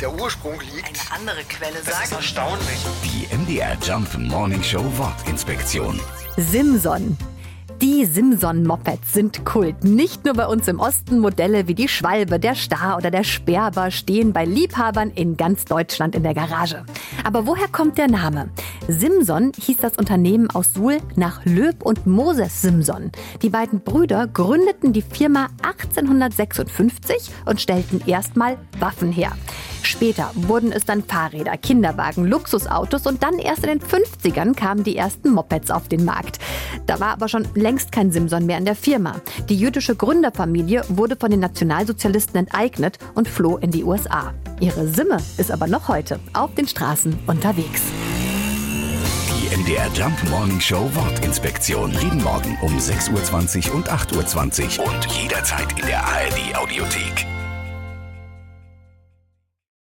der Ursprung liegt. Eine andere Quelle Das ist sagt. erstaunlich. Die MDR Jump Morning Show Wortinspektion. Simson. Die Simson-Mopeds sind Kult. Nicht nur bei uns im Osten. Modelle wie die Schwalbe, der Star oder der Sperber stehen bei Liebhabern in ganz Deutschland in der Garage. Aber woher kommt der Name? Simson hieß das Unternehmen aus Suhl nach Löb und Moses Simson. Die beiden Brüder gründeten die Firma 1856 und stellten erstmal Waffen her. Später wurden es dann Fahrräder, Kinderwagen, Luxusautos und dann erst in den 50ern kamen die ersten Mopeds auf den Markt. Da war aber schon längst kein Simson mehr in der Firma. Die jüdische Gründerfamilie wurde von den Nationalsozialisten enteignet und floh in die USA. Ihre Simme ist aber noch heute auf den Straßen unterwegs. Die MDR Jump Morning Show Wortinspektion. Jeden Morgen um 6.20 Uhr und 8.20 Uhr und jederzeit in der ARD Audiothek.